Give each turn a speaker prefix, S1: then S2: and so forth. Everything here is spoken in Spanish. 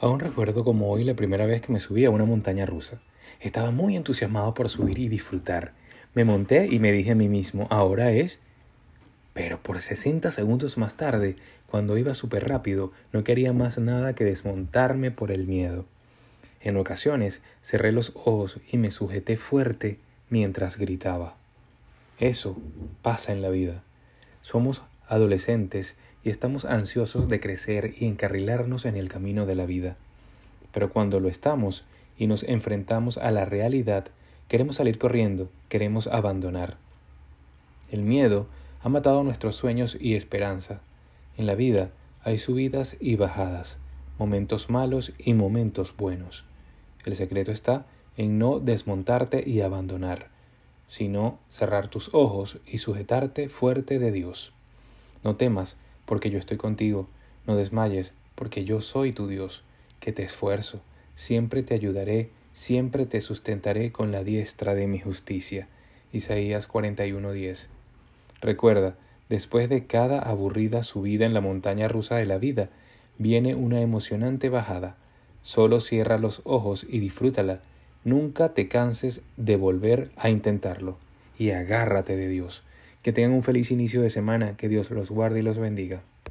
S1: Aún recuerdo como hoy la primera vez que me subí a una montaña rusa. Estaba muy entusiasmado por subir y disfrutar. Me monté y me dije a mí mismo, ahora es... Pero por 60 segundos más tarde, cuando iba súper rápido, no quería más nada que desmontarme por el miedo. En ocasiones cerré los ojos y me sujeté fuerte mientras gritaba. Eso pasa en la vida. Somos adolescentes y estamos ansiosos de crecer y encarrilarnos en el camino de la vida. Pero cuando lo estamos y nos enfrentamos a la realidad, queremos salir corriendo, queremos abandonar. El miedo ha matado nuestros sueños y esperanza. En la vida hay subidas y bajadas, momentos malos y momentos buenos. El secreto está en no desmontarte y abandonar, sino cerrar tus ojos y sujetarte fuerte de Dios. No temas, porque yo estoy contigo. No desmayes, porque yo soy tu Dios, que te esfuerzo. Siempre te ayudaré, siempre te sustentaré con la diestra de mi justicia. Isaías 41:10. Recuerda, después de cada aburrida subida en la montaña rusa de la vida, viene una emocionante bajada. Solo cierra los ojos y disfrútala. Nunca te canses de volver a intentarlo. Y agárrate de Dios. Que tengan un feliz inicio de semana, que Dios los guarde y los bendiga.